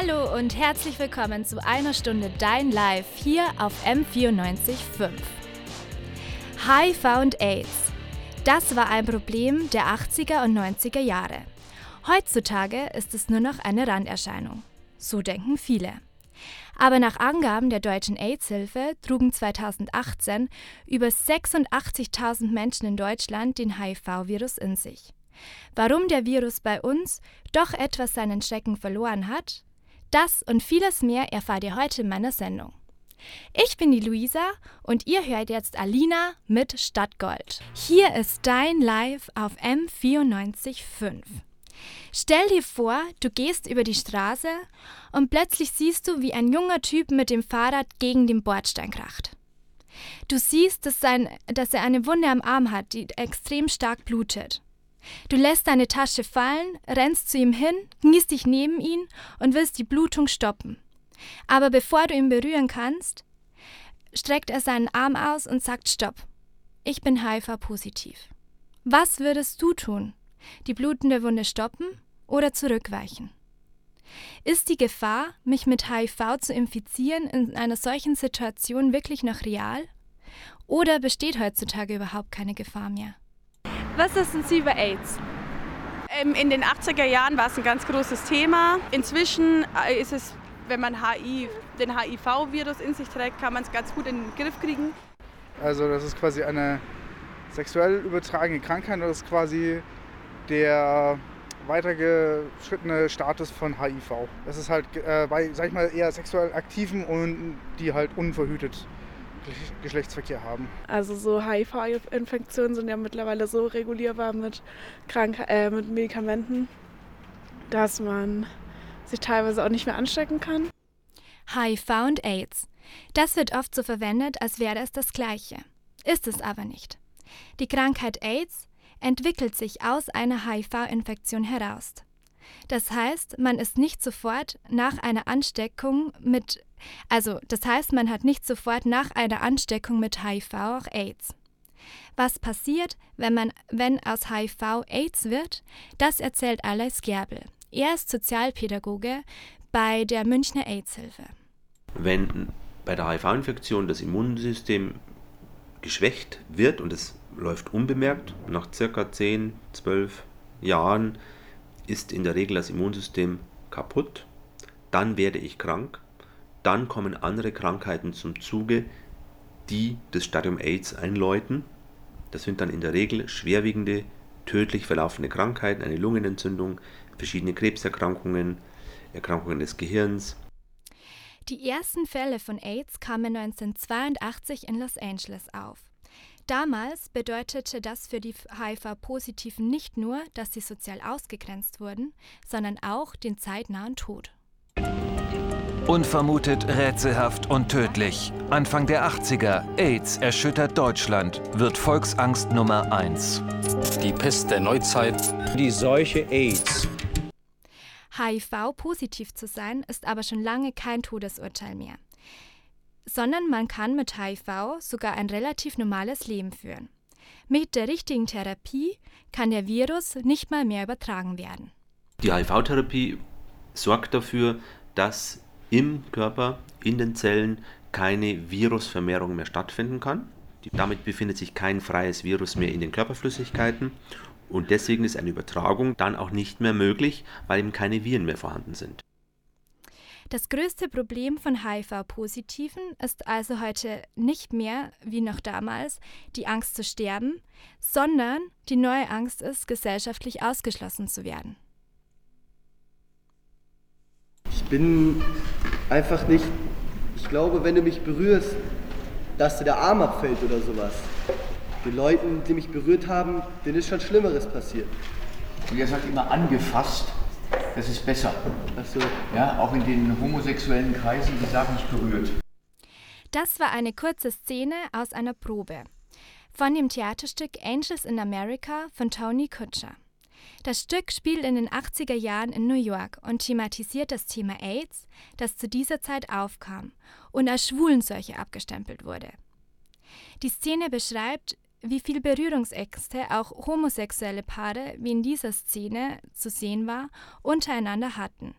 Hallo und herzlich willkommen zu einer Stunde Dein Live hier auf M94.5. HIV und AIDS. Das war ein Problem der 80er und 90er Jahre. Heutzutage ist es nur noch eine Randerscheinung. So denken viele. Aber nach Angaben der Deutschen AIDS-Hilfe trugen 2018 über 86.000 Menschen in Deutschland den HIV-Virus in sich. Warum der Virus bei uns doch etwas seinen Schrecken verloren hat, das und vieles mehr erfahrt ihr heute in meiner Sendung. Ich bin die Luisa und ihr hört jetzt Alina mit Stadtgold. Hier ist dein Live auf M94.5. Stell dir vor, du gehst über die Straße und plötzlich siehst du, wie ein junger Typ mit dem Fahrrad gegen den Bordstein kracht. Du siehst, dass, sein, dass er eine Wunde am Arm hat, die extrem stark blutet. Du lässt deine Tasche fallen, rennst zu ihm hin, kniest dich neben ihn und willst die Blutung stoppen. Aber bevor du ihn berühren kannst, streckt er seinen Arm aus und sagt Stopp. Ich bin HIV-positiv. Was würdest du tun? Die blutende Wunde stoppen oder zurückweichen? Ist die Gefahr, mich mit HIV zu infizieren, in einer solchen Situation wirklich noch real? Oder besteht heutzutage überhaupt keine Gefahr mehr? Was wissen Sie über AIDS? Ähm, in den 80er Jahren war es ein ganz großes Thema. Inzwischen äh, ist es, wenn man HIV, den HIV-Virus in sich trägt, kann man es ganz gut in den Griff kriegen. Also das ist quasi eine sexuell übertragene Krankheit. Das ist quasi der weitergeschrittene Status von HIV. Das ist halt äh, bei, sag ich mal, eher sexuell aktiven und die halt unverhütet Geschlechtsverkehr haben. Also so HIV-Infektionen sind ja mittlerweile so regulierbar mit, Krank äh, mit Medikamenten, dass man sich teilweise auch nicht mehr anstecken kann. HIV und AIDS. Das wird oft so verwendet, als wäre es das gleiche. Ist es aber nicht. Die Krankheit AIDS entwickelt sich aus einer HIV-Infektion heraus. Das heißt, man ist nicht sofort nach einer Ansteckung mit also, das heißt, man hat nicht sofort nach einer Ansteckung mit HIV auch AIDS. Was passiert, wenn, man, wenn aus HIV AIDS wird, das erzählt Alois Gerbel. Er ist Sozialpädagoge bei der Münchner AIDS-Hilfe. Wenn bei der HIV-Infektion das Immunsystem geschwächt wird und es läuft unbemerkt, nach circa 10, 12 Jahren ist in der Regel das Immunsystem kaputt, dann werde ich krank dann kommen andere Krankheiten zum Zuge, die das Stadium AIDS einläuten. Das sind dann in der Regel schwerwiegende, tödlich verlaufende Krankheiten, eine Lungenentzündung, verschiedene Krebserkrankungen, Erkrankungen des Gehirns. Die ersten Fälle von AIDS kamen 1982 in Los Angeles auf. Damals bedeutete das für die HIV-Positiven nicht nur, dass sie sozial ausgegrenzt wurden, sondern auch den zeitnahen Tod. Unvermutet, rätselhaft und tödlich. Anfang der 80er. AIDS erschüttert Deutschland, wird Volksangst Nummer 1. Die Pest der Neuzeit. Die Seuche AIDS. HIV-positiv zu sein, ist aber schon lange kein Todesurteil mehr. Sondern man kann mit HIV sogar ein relativ normales Leben führen. Mit der richtigen Therapie kann der Virus nicht mal mehr übertragen werden. Die HIV-Therapie sorgt dafür, dass im Körper, in den Zellen keine Virusvermehrung mehr stattfinden kann. Damit befindet sich kein freies Virus mehr in den Körperflüssigkeiten und deswegen ist eine Übertragung dann auch nicht mehr möglich, weil eben keine Viren mehr vorhanden sind. Das größte Problem von HIV-Positiven ist also heute nicht mehr, wie noch damals, die Angst zu sterben, sondern die neue Angst ist, gesellschaftlich ausgeschlossen zu werden. Ich bin einfach nicht, ich glaube, wenn du mich berührst, dass dir der Arm abfällt oder sowas. Den Leuten, die mich berührt haben, denen ist schon Schlimmeres passiert. Und ihr seid immer angefasst, das ist besser. So. Ja, auch in den homosexuellen Kreisen, die sagen nicht berührt. Das war eine kurze Szene aus einer Probe von dem Theaterstück Angels in America von Tony Kutscher. Das Stück spielt in den 80er Jahren in New York und thematisiert das Thema AIDS, das zu dieser Zeit aufkam und als Schwulenseuche abgestempelt wurde. Die Szene beschreibt, wie viel Berührungsängste auch homosexuelle Paare, wie in dieser Szene zu sehen war, untereinander hatten.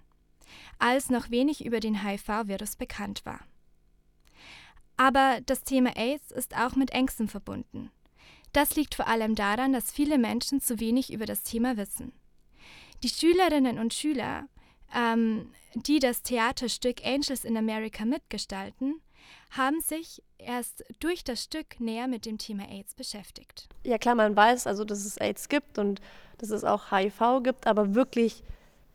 als noch wenig über den HIV-Virus bekannt war. Aber das Thema AIDS ist auch mit Ängsten verbunden. Das liegt vor allem daran, dass viele Menschen zu wenig über das Thema wissen. Die Schülerinnen und Schüler, ähm, die das Theaterstück Angels in America mitgestalten, haben sich erst durch das Stück näher mit dem Thema AIDS beschäftigt. Ja klar, man weiß also, dass es AIDS gibt und dass es auch HIV gibt, aber wirklich,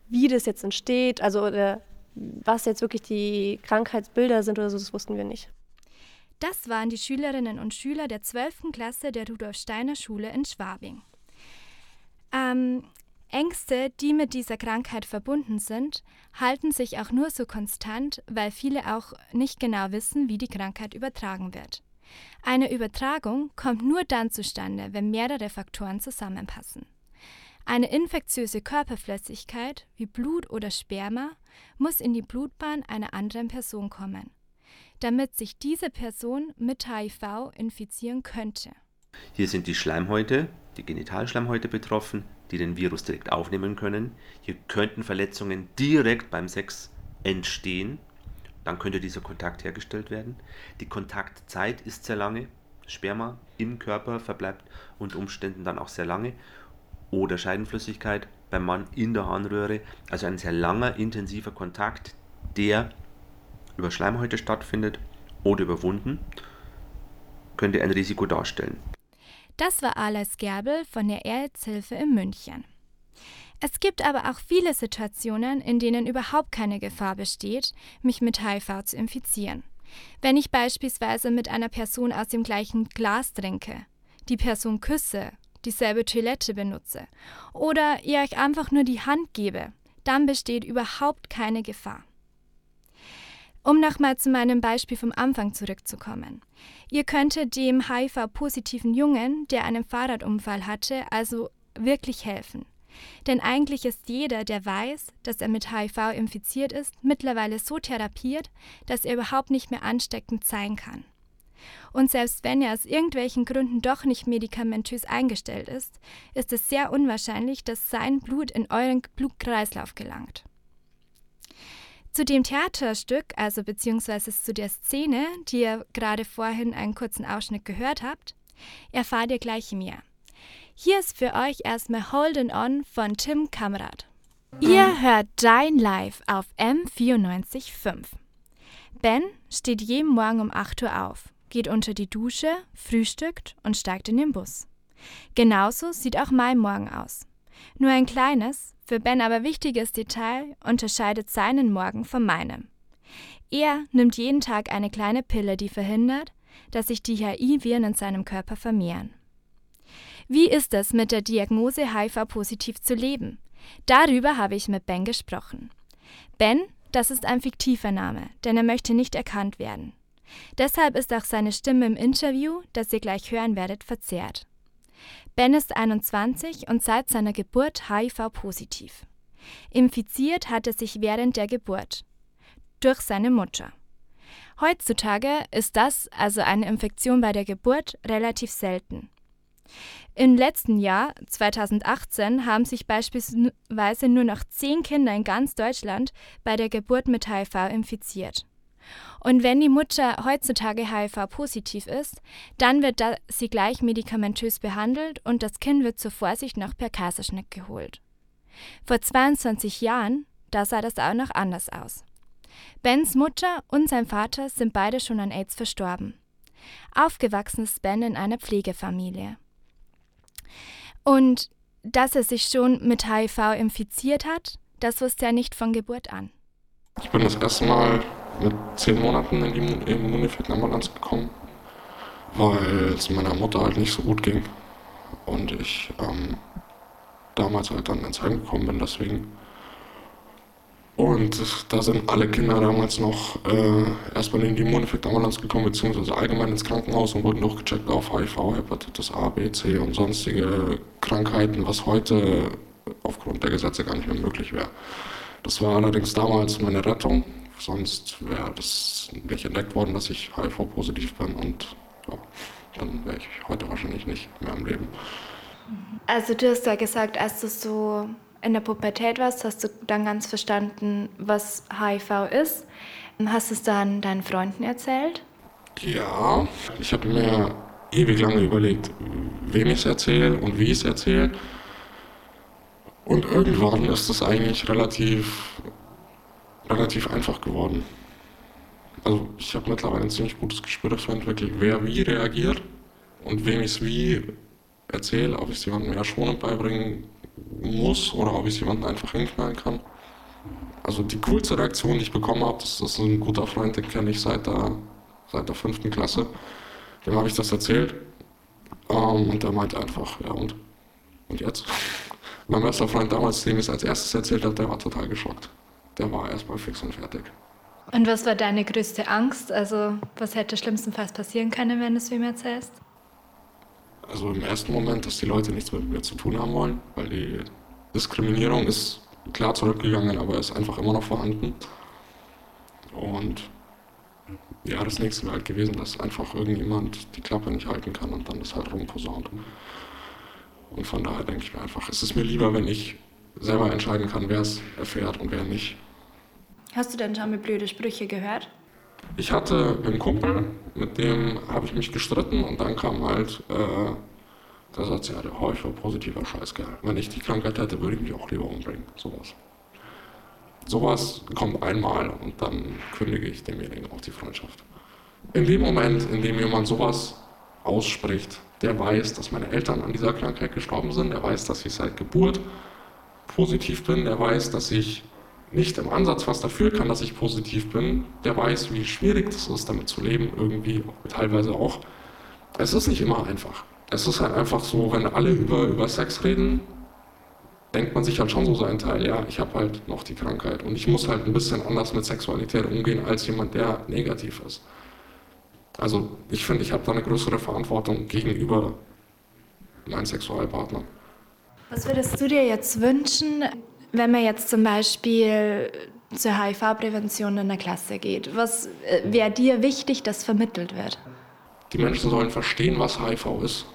wie das jetzt entsteht, also oder was jetzt wirklich die Krankheitsbilder sind oder so, das wussten wir nicht. Das waren die Schülerinnen und Schüler der 12. Klasse der Rudolf Steiner Schule in Schwabing. Ähm, Ängste, die mit dieser Krankheit verbunden sind, halten sich auch nur so konstant, weil viele auch nicht genau wissen, wie die Krankheit übertragen wird. Eine Übertragung kommt nur dann zustande, wenn mehrere Faktoren zusammenpassen. Eine infektiöse Körperflüssigkeit wie Blut oder Sperma muss in die Blutbahn einer anderen Person kommen damit sich diese Person mit HIV infizieren könnte. Hier sind die Schleimhäute, die Genitalschleimhäute betroffen, die den Virus direkt aufnehmen können. Hier könnten Verletzungen direkt beim Sex entstehen. Dann könnte dieser Kontakt hergestellt werden. Die Kontaktzeit ist sehr lange. Sperma im Körper verbleibt unter Umständen dann auch sehr lange. Oder Scheidenflüssigkeit beim Mann in der Harnröhre. Also ein sehr langer, intensiver Kontakt, der über Schleimhäute stattfindet oder über Wunden, könnte ein Risiko darstellen. Das war Alois Gerbel von der Erzhilfe in München. Es gibt aber auch viele Situationen, in denen überhaupt keine Gefahr besteht, mich mit HIV zu infizieren. Wenn ich beispielsweise mit einer Person aus dem gleichen Glas trinke, die Person küsse, dieselbe Toilette benutze oder ihr euch einfach nur die Hand gebe, dann besteht überhaupt keine Gefahr. Um nochmal zu meinem Beispiel vom Anfang zurückzukommen. Ihr könntet dem HIV-positiven Jungen, der einen Fahrradunfall hatte, also wirklich helfen. Denn eigentlich ist jeder, der weiß, dass er mit HIV infiziert ist, mittlerweile so therapiert, dass er überhaupt nicht mehr ansteckend sein kann. Und selbst wenn er aus irgendwelchen Gründen doch nicht medikamentös eingestellt ist, ist es sehr unwahrscheinlich, dass sein Blut in euren Blutkreislauf gelangt. Zu dem Theaterstück, also beziehungsweise zu der Szene, die ihr gerade vorhin einen kurzen Ausschnitt gehört habt, erfahrt ihr gleich mehr. Hier ist für euch erstmal Holding On von Tim Kamrat. Ihr hört Dein Live auf M94.5. Ben steht jeden Morgen um 8 Uhr auf, geht unter die Dusche, frühstückt und steigt in den Bus. Genauso sieht auch mein Morgen aus. Nur ein kleines, für Ben aber wichtiges Detail unterscheidet seinen Morgen von meinem. Er nimmt jeden Tag eine kleine Pille, die verhindert, dass sich die HIV-Viren in seinem Körper vermehren. Wie ist es, mit der Diagnose HIV-positiv zu leben? Darüber habe ich mit Ben gesprochen. Ben, das ist ein fiktiver Name, denn er möchte nicht erkannt werden. Deshalb ist auch seine Stimme im Interview, das ihr gleich hören werdet, verzerrt. Ben ist 21 und seit seiner Geburt HIV-positiv. Infiziert hat er sich während der Geburt durch seine Mutter. Heutzutage ist das, also eine Infektion bei der Geburt, relativ selten. Im letzten Jahr, 2018, haben sich beispielsweise nur noch zehn Kinder in ganz Deutschland bei der Geburt mit HIV infiziert. Und wenn die Mutter heutzutage HIV-positiv ist, dann wird sie gleich medikamentös behandelt und das Kind wird zur Vorsicht noch per Kaiserschnitt geholt. Vor 22 Jahren, da sah das auch noch anders aus. Bens Mutter und sein Vater sind beide schon an AIDS verstorben. Aufgewachsen ist Ben in einer Pflegefamilie. Und dass er sich schon mit HIV infiziert hat, das wusste er nicht von Geburt an. Ich bin das erste Mal mit zehn Monaten in die Immuneffektambulanz gekommen, weil es meiner Mutter halt nicht so gut ging. Und ich ähm, damals halt dann ins Heim gekommen bin, deswegen. Und da sind alle Kinder damals noch äh, erstmal in die Immuneffektambulanz gekommen, beziehungsweise allgemein ins Krankenhaus und wurden durchgecheckt auf HIV, Hepatitis A, B, C und sonstige Krankheiten, was heute aufgrund der Gesetze gar nicht mehr möglich wäre. Das war allerdings damals meine Rettung, Sonst wäre das nicht entdeckt worden, dass ich HIV-positiv bin und ja, dann wäre ich heute wahrscheinlich nicht mehr am Leben. Also du hast ja gesagt, als du so in der Pubertät warst, hast du dann ganz verstanden, was HIV ist. Hast du es dann deinen Freunden erzählt? Ja, ich habe mir ewig lange überlegt, wem ich es erzähle und wie ich es erzähle. Und irgendwann ist es eigentlich relativ, relativ einfach geworden. Also ich habe mittlerweile ein ziemlich gutes Gespür dafür entwickelt, wer wie reagiert und wem ich es wie erzähle, ob ich es jemandem eher schonend beibringen muss oder ob ich es jemandem einfach hinknallen kann. Also die coolste Reaktion, die ich bekommen habe, das ist ein guter Freund, den kenne ich seit der, seit der fünften Klasse. Dem habe ich das erzählt ähm, und der meinte einfach, ja und? Und jetzt? Mein bester Freund damals, dem ich es als erstes erzählt habe, der war total geschockt. Der war erstmal fix und fertig. Und was war deine größte Angst? Also, was hätte schlimmstenfalls passieren können, wenn du es ihm erzählst? Also im ersten Moment, dass die Leute nichts mit mir zu tun haben wollen, weil die Diskriminierung ist klar zurückgegangen, aber ist einfach immer noch vorhanden. Und ja, das nächste wäre halt gewesen, dass einfach irgendjemand die Klappe nicht halten kann und dann das halt rumposaunt. Und von daher denke ich mir einfach, es ist mir lieber, wenn ich selber entscheiden kann, wer es erfährt und wer nicht. Hast du denn schon mal blöde Sprüche gehört? Ich hatte einen Kumpel, mit dem habe ich mich gestritten und dann kam halt äh, der Satz, ja, der Heuchler, positiver Scheißkerl. Wenn ich die Krankheit hätte, würde ich mich auch lieber umbringen. Sowas. Sowas kommt einmal und dann kündige ich demjenigen auch die Freundschaft. In dem Moment, in dem jemand sowas ausspricht, der weiß, dass meine Eltern an dieser Krankheit gestorben sind, der weiß, dass ich seit Geburt positiv bin, der weiß, dass ich nicht im Ansatz was dafür kann, dass ich positiv bin, der weiß, wie schwierig es ist, damit zu leben, irgendwie teilweise auch. Es ist nicht immer einfach. Es ist halt einfach so, wenn alle über, über Sex reden, denkt man sich halt schon so seinen Teil, ja, ich habe halt noch die Krankheit und ich muss halt ein bisschen anders mit Sexualität umgehen als jemand, der negativ ist. Also ich finde, ich habe da eine größere Verantwortung gegenüber meinem Sexualpartner. Was würdest du dir jetzt wünschen, wenn man jetzt zum Beispiel zur HIV-Prävention in der Klasse geht? Was äh, wäre dir wichtig, dass vermittelt wird? Die Menschen sollen verstehen, was HIV ist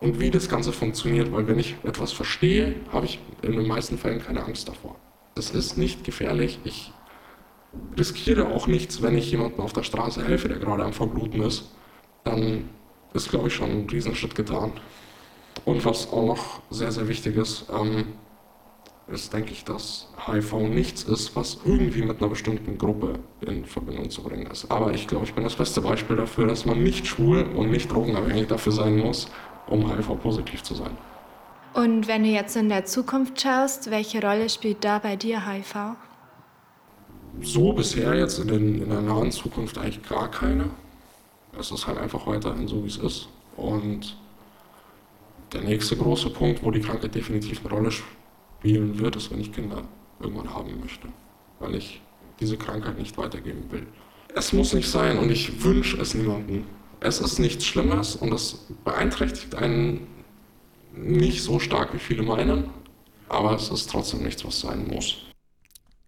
und wie das Ganze funktioniert, weil wenn ich etwas verstehe, habe ich in den meisten Fällen keine Angst davor. Es ist nicht gefährlich. Ich riskiere auch nichts, wenn ich jemandem auf der Straße helfe, der gerade am Verbluten ist. Dann ist, glaube ich, schon ein Riesenschritt getan. Und was auch noch sehr, sehr wichtig ist, ähm, ist, denke ich, dass HIV nichts ist, was irgendwie mit einer bestimmten Gruppe in Verbindung zu bringen ist. Aber ich glaube, ich bin das beste Beispiel dafür, dass man nicht schwul und nicht drogenabhängig dafür sein muss, um HIV-positiv zu sein. Und wenn du jetzt in der Zukunft schaust, welche Rolle spielt da bei dir HIV? So bisher jetzt in, den, in der nahen Zukunft eigentlich gar keine. Es ist halt einfach weiterhin so, wie es ist. Und der nächste große Punkt, wo die Krankheit definitiv eine Rolle spielen wird, ist, wenn ich Kinder irgendwann haben möchte. Weil ich diese Krankheit nicht weitergeben will. Es muss nicht sein und ich wünsche es niemandem. Es ist nichts Schlimmes und es beeinträchtigt einen nicht so stark, wie viele meinen, aber es ist trotzdem nichts, was sein muss.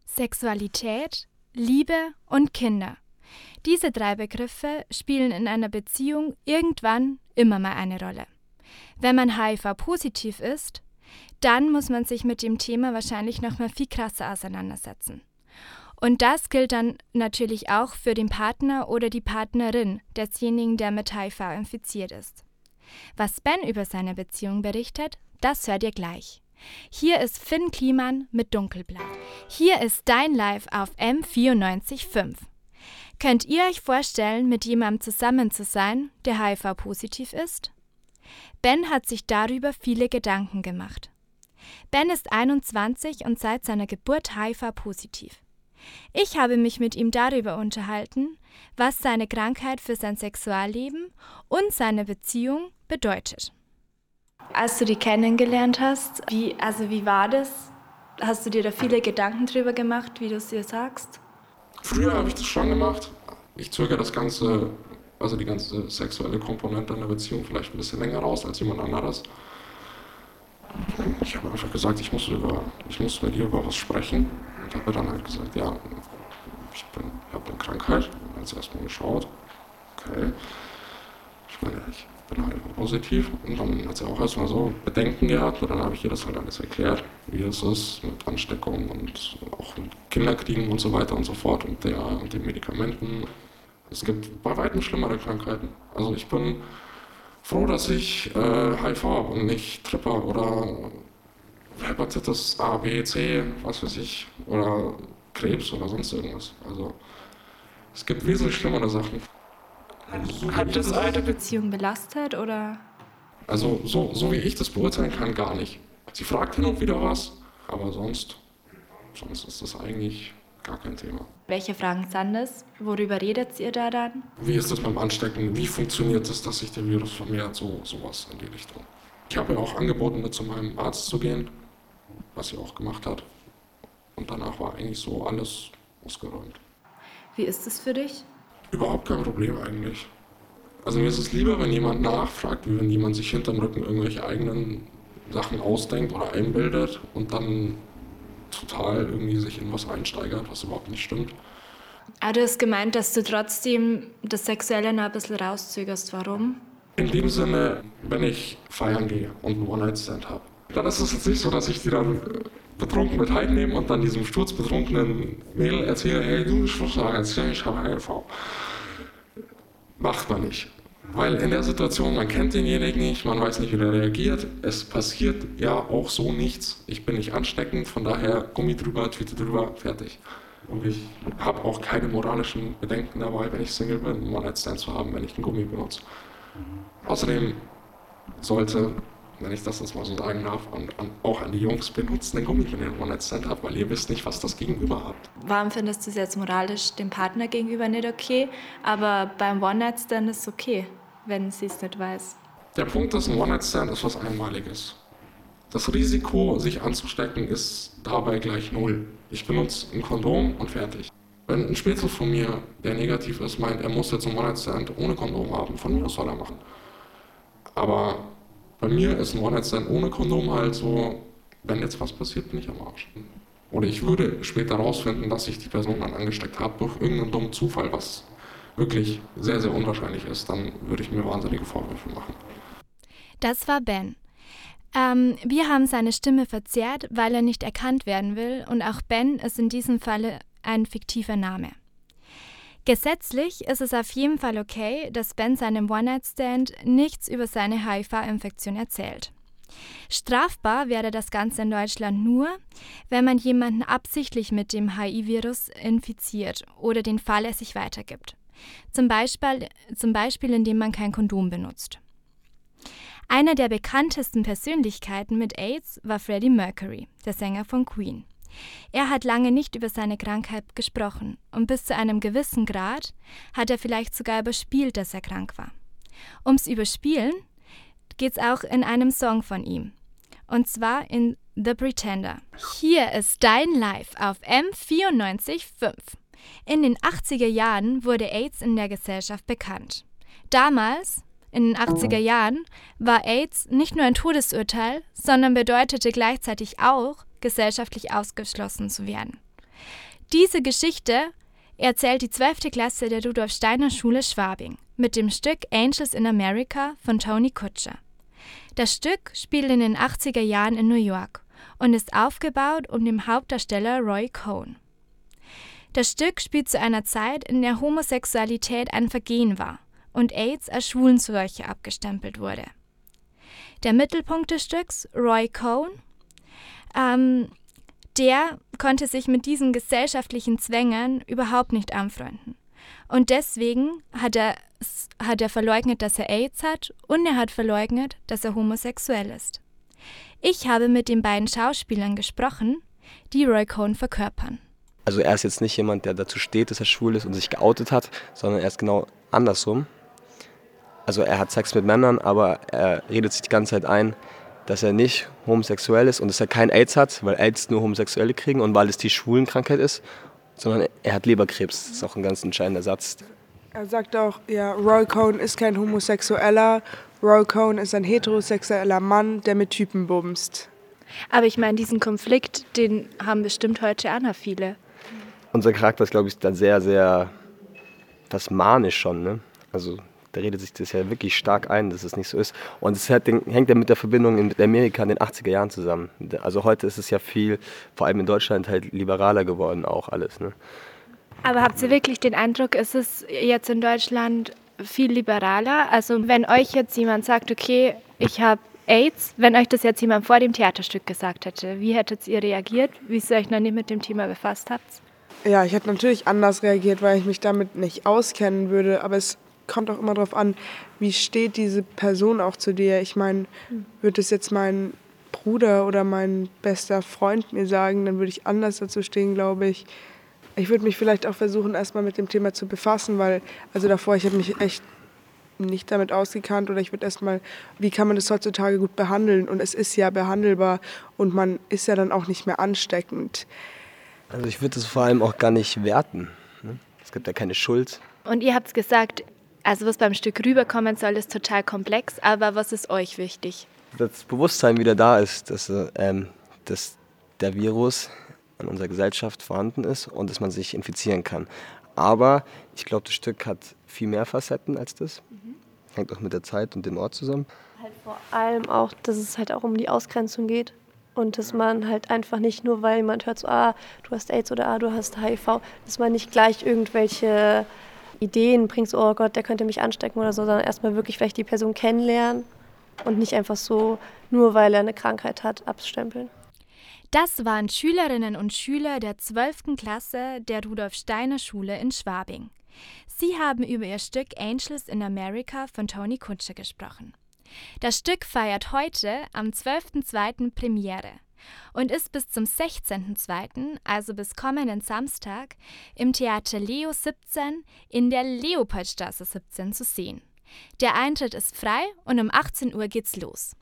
Sexualität, Liebe und Kinder. Diese drei Begriffe spielen in einer Beziehung irgendwann immer mal eine Rolle. Wenn man HIV-positiv ist, dann muss man sich mit dem Thema wahrscheinlich noch mal viel krasser auseinandersetzen. Und das gilt dann natürlich auch für den Partner oder die Partnerin desjenigen, der mit HIV infiziert ist. Was Ben über seine Beziehung berichtet, das hört ihr gleich. Hier ist Finn Kliman mit Dunkelblau. Hier ist dein Live auf M94.5. Könnt ihr euch vorstellen, mit jemandem zusammen zu sein, der HIV-positiv ist? Ben hat sich darüber viele Gedanken gemacht. Ben ist 21 und seit seiner Geburt HIV-positiv. Ich habe mich mit ihm darüber unterhalten, was seine Krankheit für sein Sexualleben und seine Beziehung bedeutet. Als du die kennengelernt hast, wie, also wie war das? Hast du dir da viele Gedanken drüber gemacht, wie du es dir sagst? Früher habe ich das schon gemacht. Ich zögere das Ganze, also die ganze sexuelle Komponente in der Beziehung vielleicht ein bisschen länger raus als jemand anderes. Ich habe einfach gesagt, ich muss, über, ich muss mit ihr über was sprechen. Und habe dann halt gesagt, ja, ich, ich habe eine Krankheit. Hat sie erstmal geschaut. Okay. Ich meine, ich bin halt positiv. Und dann hat sie auch erstmal so Bedenken gehabt und dann habe ich ihr das halt alles erklärt, wie es ist mit Ansteckung und auch mit Kinderkriegen und so weiter und so fort und, der, und den Medikamenten. Es gibt bei weitem schlimmere Krankheiten. Also ich bin froh, dass ich äh, HIV habe und nicht Tripper oder Hepatitis A, B, C, was weiß ich, oder Krebs oder sonst irgendwas. Also es gibt wesentlich schlimmere Sachen. Hat das eure Beziehung belastet oder? Also so, so wie ich das beurteilen kann, gar nicht. Sie fragt hin und wieder was, aber sonst, sonst ist das eigentlich gar kein Thema. Welche Fragen sind das? Worüber redet ihr da dann? Wie ist das beim Anstecken? Wie funktioniert es, dass sich der Virus vermehrt? So sowas in die Richtung. Ich habe ja auch angeboten, mit zu meinem Arzt zu gehen, was sie auch gemacht hat. Und danach war eigentlich so alles ausgeräumt. Wie ist es für dich? Überhaupt kein Problem eigentlich. Also mir ist es lieber, wenn jemand nachfragt, wie wenn jemand sich hinterm Rücken irgendwelche eigenen Sachen ausdenkt oder einbildet und dann total irgendwie sich in was einsteigert, was überhaupt nicht stimmt. Aber ah, du hast gemeint, dass du trotzdem das Sexuelle noch ein bisschen rauszögerst. Warum? In dem Sinne, wenn ich feiern gehe und einen One-Night-Stand habe, dann ist es jetzt nicht so, dass ich die dann betrunken mit heimnehme und dann diesem sturzbetrunkenen Mädel erzähle, hey du, ich muss sagen, ich habe HIV. Macht man nicht. Weil in der Situation, man kennt denjenigen nicht, man weiß nicht, wie der reagiert. Es passiert ja auch so nichts. Ich bin nicht ansteckend, von daher Gummi drüber, Tüte drüber, fertig. Und ich habe auch keine moralischen Bedenken dabei, wenn ich Single bin, einen One-Night-Stand zu haben, wenn ich einen Gummi benutze. Außerdem sollte, wenn ich das jetzt mal so sagen darf, und auch an die Jungs benutzt einen Gummi, ihr einen One-Night-Stand habt, weil ihr wisst nicht, was das Gegenüber habt. Warum findest du es jetzt moralisch dem Partner gegenüber nicht okay, aber beim One-Night-Stand ist es okay? wenn sie es nicht weiß. Der Punkt ist, ein One-Night-Stand ist was Einmaliges. Das Risiko, sich anzustecken, ist dabei gleich null. Ich benutze ein Kondom und fertig. Wenn ein Spätzle von mir, der negativ ist, meint, er muss jetzt ein One-Night-Stand ohne Kondom haben, von mir aus soll er machen. Aber bei mir ist ein One-Night-Stand ohne Kondom halt so, wenn jetzt was passiert, bin ich am Arsch. Oder ich würde später herausfinden, dass ich die Person dann angesteckt habe durch irgendeinen dummen Zufall, was wirklich sehr, sehr unwahrscheinlich ist, dann würde ich mir wahnsinnige Vorwürfe machen. Das war Ben. Ähm, wir haben seine Stimme verzerrt, weil er nicht erkannt werden will und auch Ben ist in diesem Falle ein fiktiver Name. Gesetzlich ist es auf jeden Fall okay, dass Ben seinem One-Night-Stand nichts über seine HIV-Infektion erzählt. Strafbar wäre das Ganze in Deutschland nur, wenn man jemanden absichtlich mit dem HIV-Virus infiziert oder den sich weitergibt. Zum Beispiel, zum Beispiel indem man kein Kondom benutzt. Einer der bekanntesten Persönlichkeiten mit AIDS war Freddie Mercury, der Sänger von Queen. Er hat lange nicht über seine Krankheit gesprochen und bis zu einem gewissen Grad hat er vielleicht sogar überspielt, dass er krank war. Ums Überspielen geht es auch in einem Song von ihm. Und zwar in The Pretender. Hier ist Dein Live auf M94.5. In den 80er Jahren wurde AIDS in der Gesellschaft bekannt. Damals, in den 80er Jahren, war AIDS nicht nur ein Todesurteil, sondern bedeutete gleichzeitig auch, gesellschaftlich ausgeschlossen zu werden. Diese Geschichte erzählt die 12. Klasse der Rudolf Steiner Schule Schwabing mit dem Stück Angels in America von Tony Kutscher. Das Stück spielt in den 80er Jahren in New York und ist aufgebaut um den Hauptdarsteller Roy Cohn. Das Stück spielt zu einer Zeit, in der Homosexualität ein Vergehen war und AIDS als Schwulenseuche abgestempelt wurde. Der Mittelpunkt des Stücks, Roy Cohn, ähm, der konnte sich mit diesen gesellschaftlichen Zwängen überhaupt nicht anfreunden. Und deswegen hat er, hat er verleugnet, dass er AIDS hat und er hat verleugnet, dass er homosexuell ist. Ich habe mit den beiden Schauspielern gesprochen, die Roy Cohn verkörpern. Also er ist jetzt nicht jemand, der dazu steht, dass er schwul ist und sich geoutet hat, sondern er ist genau andersrum. Also er hat Sex mit Männern, aber er redet sich die ganze Zeit ein, dass er nicht homosexuell ist und dass er kein AIDS hat, weil AIDS nur Homosexuelle kriegen und weil es die Schwulenkrankheit ist, sondern er hat Leberkrebs. Das ist auch ein ganz entscheidender Satz. Er sagt auch, ja, Roy Cohn ist kein Homosexueller, Roy Cohn ist ein heterosexueller Mann, der mit Typen bumst. Aber ich meine, diesen Konflikt, den haben bestimmt heute noch viele unser Charakter ist, glaube ich, dann sehr, sehr, fast manisch schon. Ne? Also der redet sich das ja wirklich stark ein, dass es nicht so ist. Und es hängt ja mit der Verbindung in Amerika in den 80er Jahren zusammen. Also heute ist es ja viel, vor allem in Deutschland, halt liberaler geworden auch alles. Ne? Aber habt ihr wirklich den Eindruck, ist es jetzt in Deutschland viel liberaler? Also wenn euch jetzt jemand sagt, okay, ich habe AIDS, wenn euch das jetzt jemand vor dem Theaterstück gesagt hätte, wie hättet ihr reagiert, wie ihr euch noch nicht mit dem Thema befasst habt? Ja, ich hätte natürlich anders reagiert, weil ich mich damit nicht auskennen würde. Aber es kommt auch immer darauf an, wie steht diese Person auch zu dir. Ich meine, würde es jetzt mein Bruder oder mein bester Freund mir sagen, dann würde ich anders dazu stehen, glaube ich. Ich würde mich vielleicht auch versuchen, erstmal mit dem Thema zu befassen, weil, also davor, ich habe mich echt nicht damit ausgekannt oder ich würde erstmal, wie kann man das heutzutage gut behandeln? Und es ist ja behandelbar und man ist ja dann auch nicht mehr ansteckend. Also ich würde es vor allem auch gar nicht werten. Ne? Es gibt ja keine Schuld. Und ihr habt es gesagt, also was beim Stück rüberkommen soll, ist total komplex, aber was ist euch wichtig? Das Bewusstsein wieder da ist, dass, ähm, dass der Virus in unserer Gesellschaft vorhanden ist und dass man sich infizieren kann. Aber ich glaube, das Stück hat viel mehr Facetten als das. Mhm. Hängt auch mit der Zeit und dem Ort zusammen. Halt vor allem auch, dass es halt auch um die Ausgrenzung geht. Und dass man halt einfach nicht nur, weil jemand hört so, ah, du hast AIDS oder ah, du hast HIV, dass man nicht gleich irgendwelche Ideen bringst, oh Gott, der könnte mich anstecken oder so, sondern erstmal wirklich vielleicht die Person kennenlernen und nicht einfach so, nur weil er eine Krankheit hat, abstempeln. Das waren Schülerinnen und Schüler der 12. Klasse der Rudolf Steiner Schule in Schwabing. Sie haben über ihr Stück Angels in America von Tony Kutscher gesprochen. Das Stück feiert heute am 12.02. Premiere und ist bis zum 16.02., also bis kommenden Samstag, im Theater Leo 17 in der Leopoldstraße 17 zu sehen. Der Eintritt ist frei und um 18 Uhr geht's los.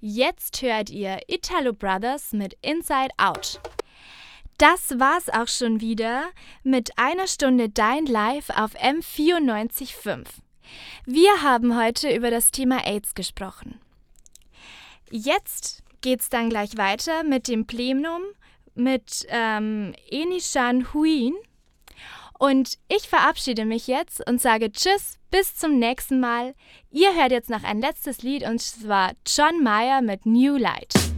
Jetzt hört ihr Italo Brothers mit Inside Out. Das war's auch schon wieder mit einer Stunde Dein Live auf M94.5. Wir haben heute über das Thema AIDS gesprochen. Jetzt geht's dann gleich weiter mit dem Plenum mit ähm, Enishan Huin. Und ich verabschiede mich jetzt und sage Tschüss, bis zum nächsten Mal. Ihr hört jetzt noch ein letztes Lied und zwar John Mayer mit New Light.